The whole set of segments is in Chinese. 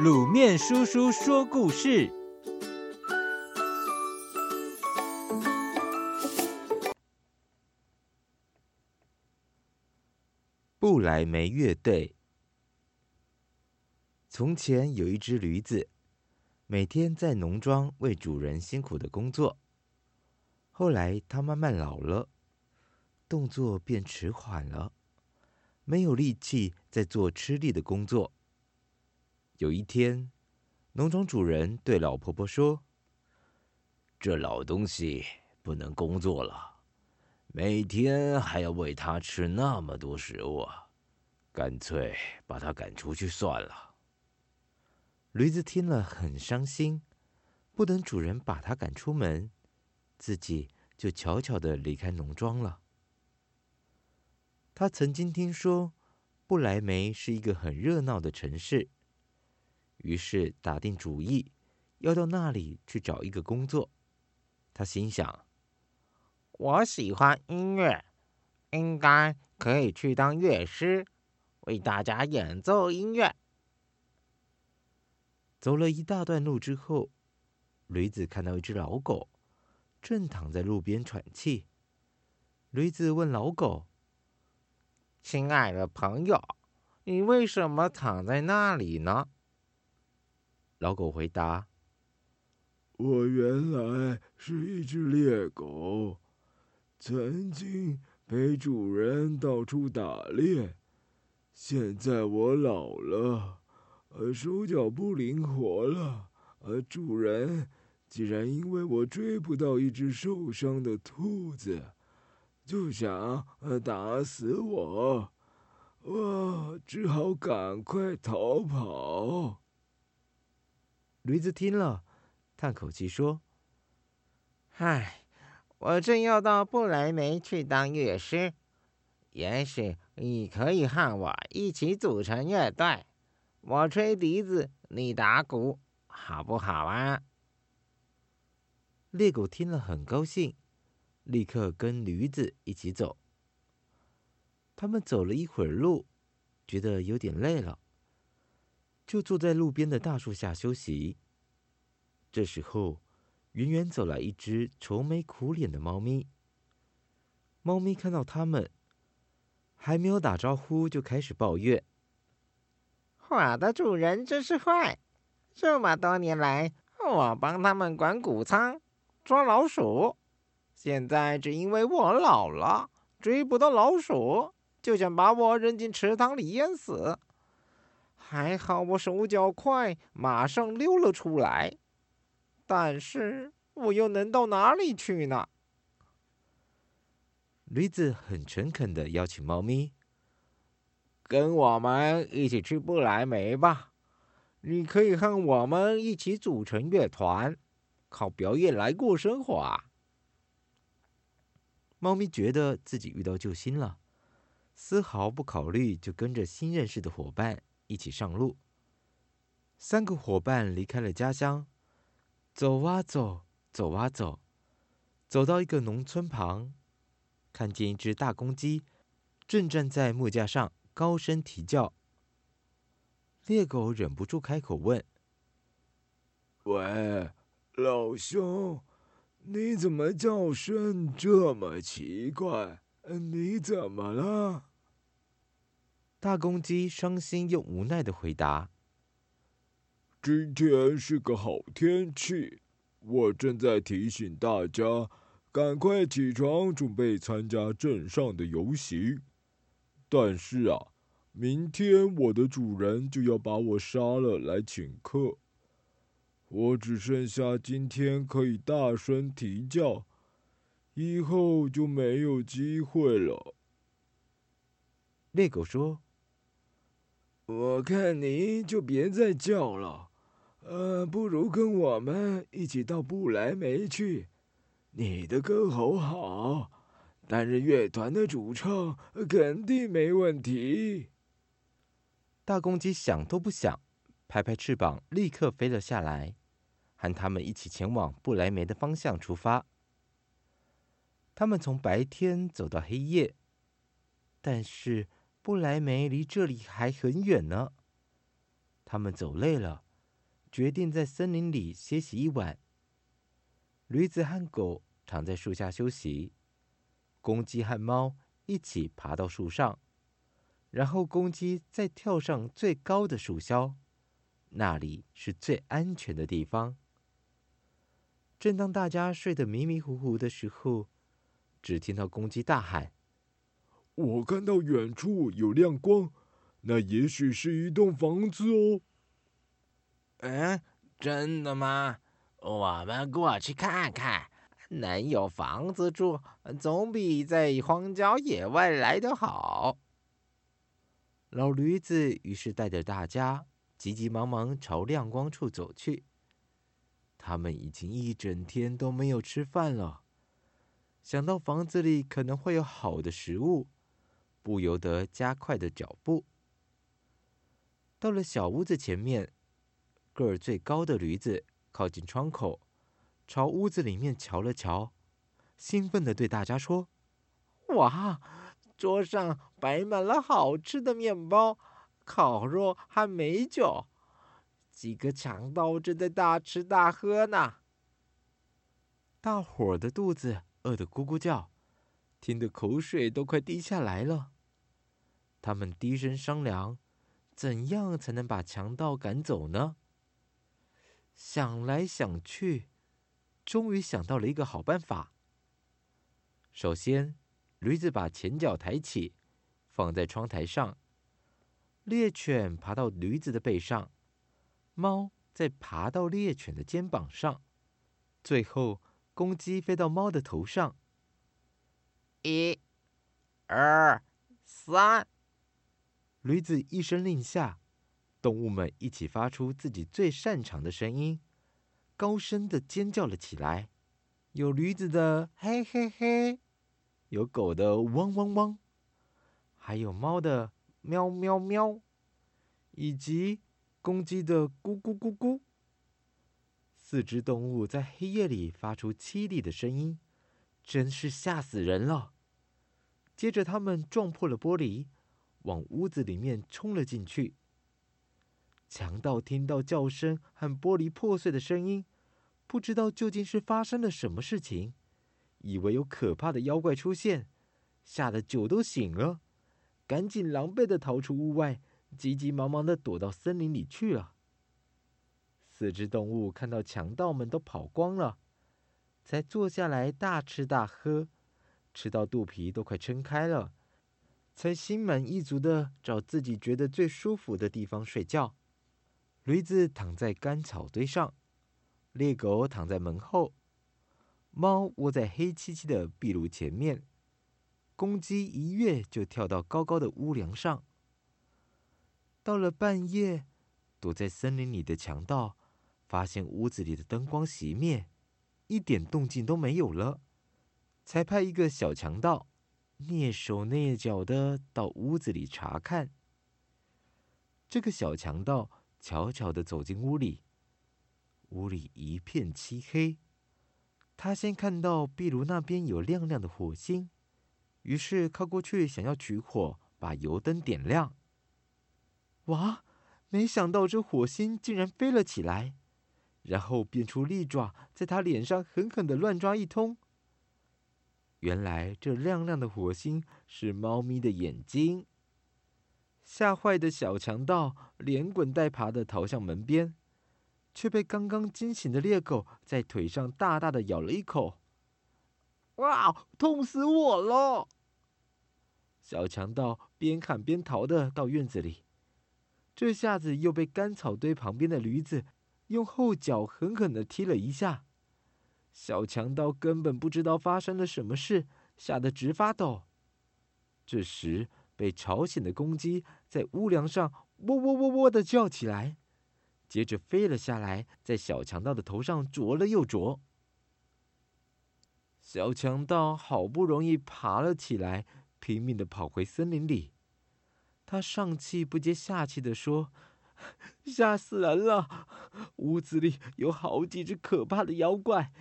卤面叔叔说故事：不来梅乐队。从前有一只驴子，每天在农庄为主人辛苦的工作。后来它慢慢老了，动作变迟缓了，没有力气再做吃力的工作。有一天，农庄主人对老婆婆说：“这老东西不能工作了，每天还要喂它吃那么多食物，干脆把它赶出去算了。”驴子听了很伤心，不等主人把它赶出门，自己就悄悄地离开农庄了。他曾经听说不来梅是一个很热闹的城市。于是打定主意，要到那里去找一个工作。他心想：“我喜欢音乐，应该可以去当乐师，为大家演奏音乐。”走了一大段路之后，驴子看到一只老狗，正躺在路边喘气。驴子问老狗：“亲爱的朋友，你为什么躺在那里呢？”老狗回答：“我原来是一只猎狗，曾经陪主人到处打猎。现在我老了，呃，手脚不灵活了。呃，主人既然因为我追不到一只受伤的兔子，就想呃打死我，我只好赶快逃跑。”驴子听了，叹口气说：“唉，我正要到不来梅去当乐师，也许你可以和我一起组成乐队，我吹笛子，你打鼓，好不好啊？”猎狗听了很高兴，立刻跟驴子一起走。他们走了一会儿路，觉得有点累了。就坐在路边的大树下休息。这时候，远远走来一只愁眉苦脸的猫咪。猫咪看到他们，还没有打招呼，就开始抱怨：“我的主人真是坏！这么多年来，我帮他们管谷仓、抓老鼠，现在只因为我老了，追不到老鼠，就想把我扔进池塘里淹死。”还好我手脚快，马上溜了出来。但是我又能到哪里去呢？驴子很诚恳的邀请猫咪：“跟我们一起去不来梅吧。你可以和我们一起组成乐团，靠表演来过生活啊。”猫咪觉得自己遇到救星了，丝毫不考虑，就跟着新认识的伙伴。一起上路，三个伙伴离开了家乡，走啊走，走啊走，走到一个农村旁，看见一只大公鸡正站在木架上高声啼叫。猎狗忍不住开口问：“喂，老兄，你怎么叫声这么奇怪？你怎么了？”大公鸡伤心又无奈的回答：“今天是个好天气，我正在提醒大家赶快起床，准备参加镇上的游行。但是啊，明天我的主人就要把我杀了来请客，我只剩下今天可以大声啼叫，以后就没有机会了。”猎狗说。我看你就别再叫了，呃，不如跟我们一起到不来梅去。你的歌喉好，担任乐团的主唱肯定没问题。大公鸡想都不想，拍拍翅膀，立刻飞了下来，和他们一起前往不来梅的方向出发。他们从白天走到黑夜，但是。不来梅离这里还很远呢。他们走累了，决定在森林里歇息一晚。驴子和狗躺在树下休息，公鸡和猫一起爬到树上，然后公鸡再跳上最高的树梢，那里是最安全的地方。正当大家睡得迷迷糊糊的时候，只听到公鸡大喊：“我看到远处有亮光，那也许是一栋房子哦。”“嗯，真的吗？我们过去看看。能有房子住，总比在荒郊野外来得好。”老驴子于是带着大家急急忙忙朝亮光处走去。他们已经一整天都没有吃饭了，想到房子里可能会有好的食物，不由得加快了脚步。到了小屋子前面，个儿最高的驴子靠近窗口，朝屋子里面瞧了瞧，兴奋地对大家说：“哇，桌上摆满了好吃的面包、烤肉和美酒。”几个强盗正在大吃大喝呢，大伙儿的肚子饿得咕咕叫，听得口水都快滴下来了。他们低声商量，怎样才能把强盗赶走呢？想来想去，终于想到了一个好办法。首先，驴子把前脚抬起，放在窗台上，猎犬爬到驴子的背上。猫再爬到猎犬的肩膀上，最后公鸡飞到猫的头上。一、二、三，驴子一声令下，动物们一起发出自己最擅长的声音，高声的尖叫了起来。有驴子的嘿嘿嘿，有狗的汪汪汪，还有猫的喵喵喵，以及。公鸡的咕咕咕咕，四只动物在黑夜里发出凄厉的声音，真是吓死人了。接着，他们撞破了玻璃，往屋子里面冲了进去。强盗听到叫声和玻璃破碎的声音，不知道究竟是发生了什么事情，以为有可怕的妖怪出现，吓得酒都醒了，赶紧狼狈的逃出屋外。急急忙忙的躲到森林里去了。四只动物看到强盗们都跑光了，才坐下来大吃大喝，吃到肚皮都快撑开了，才心满意足的找自己觉得最舒服的地方睡觉。驴子躺在干草堆上，猎狗躺在门后，猫窝在黑漆漆的壁炉前面，公鸡一跃就跳到高高的屋梁上。到了半夜，躲在森林里的强盗发现屋子里的灯光熄灭，一点动静都没有了，才派一个小强盗蹑手蹑脚的到屋子里查看。这个小强盗悄悄的走进屋里，屋里一片漆黑。他先看到壁炉那边有亮亮的火星，于是靠过去想要取火，把油灯点亮。哇！没想到这火星竟然飞了起来，然后变出利爪，在他脸上狠狠的乱抓一通。原来这亮亮的火星是猫咪的眼睛。吓坏的小强盗连滚带爬的逃向门边，却被刚刚惊醒的猎狗在腿上大大的咬了一口。哇！痛死我了！小强盗边喊边逃的到院子里。这下子又被干草堆旁边的驴子用后脚狠狠的踢了一下，小强盗根本不知道发生了什么事，吓得直发抖。这时被吵醒的公鸡在屋梁上喔喔喔喔的叫起来，接着飞了下来，在小强盗的头上啄了又啄。小强盗好不容易爬了起来，拼命地跑回森林里。他上气不接下气地说：“吓死人了！屋子里有好几只可怕的妖怪，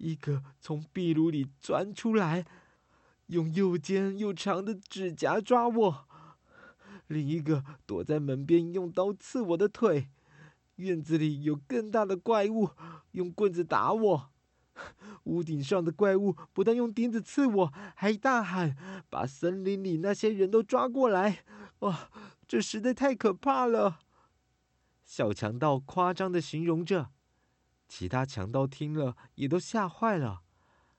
一个从壁炉里钻出来，用又尖又长的指甲抓我，另一个躲在门边用刀刺我的腿。院子里有更大的怪物，用棍子打我。屋顶上的怪物不但用钉子刺我，还大喊：“把森林里那些人都抓过来！”哇，这实在太可怕了！小强盗夸张的形容着，其他强盗听了也都吓坏了，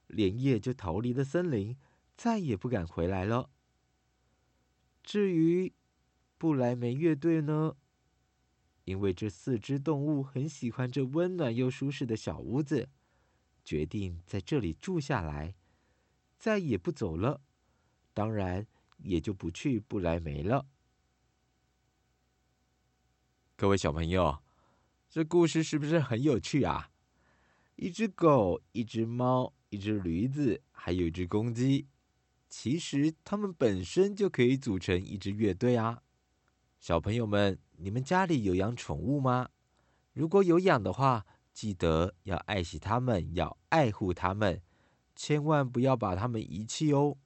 连夜就逃离了森林，再也不敢回来了。至于不来梅乐队呢？因为这四只动物很喜欢这温暖又舒适的小屋子，决定在这里住下来，再也不走了。当然，也就不去不来梅了。各位小朋友，这故事是不是很有趣啊？一只狗，一只猫，一只驴子，还有一只公鸡，其实它们本身就可以组成一支乐队啊。小朋友们，你们家里有养宠物吗？如果有养的话，记得要爱惜它们，要爱护它们，千万不要把它们遗弃哦。